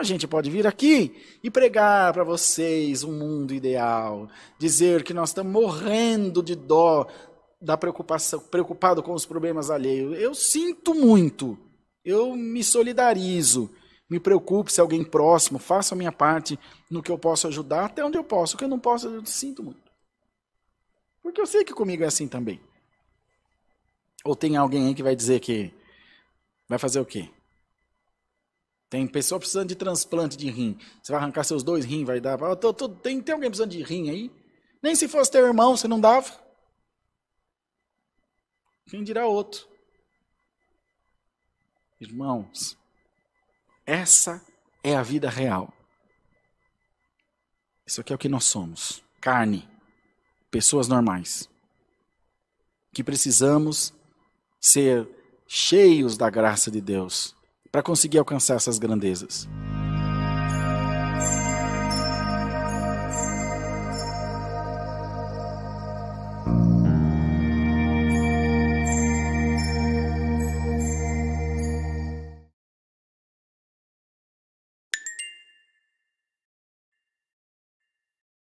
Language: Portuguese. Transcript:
a gente pode vir aqui e pregar para vocês um mundo ideal, dizer que nós estamos morrendo de dó da preocupação, preocupado com os problemas alheios. Eu sinto muito. Eu me solidarizo, me preocupe se alguém próximo, faço a minha parte no que eu posso ajudar, até onde eu posso. O que eu não posso, eu sinto muito. Porque eu sei que comigo é assim também. Ou tem alguém aí que vai dizer que vai fazer o quê? Tem pessoa precisando de transplante de rim. Você vai arrancar seus dois rins, vai dar. Tô, tô, tem, tem alguém precisando de rim aí? Nem se fosse teu irmão, você não dava. Quem dirá outro? Irmãos, essa é a vida real. Isso aqui é o que nós somos: carne, pessoas normais. Que precisamos ser cheios da graça de Deus para conseguir alcançar essas grandezas.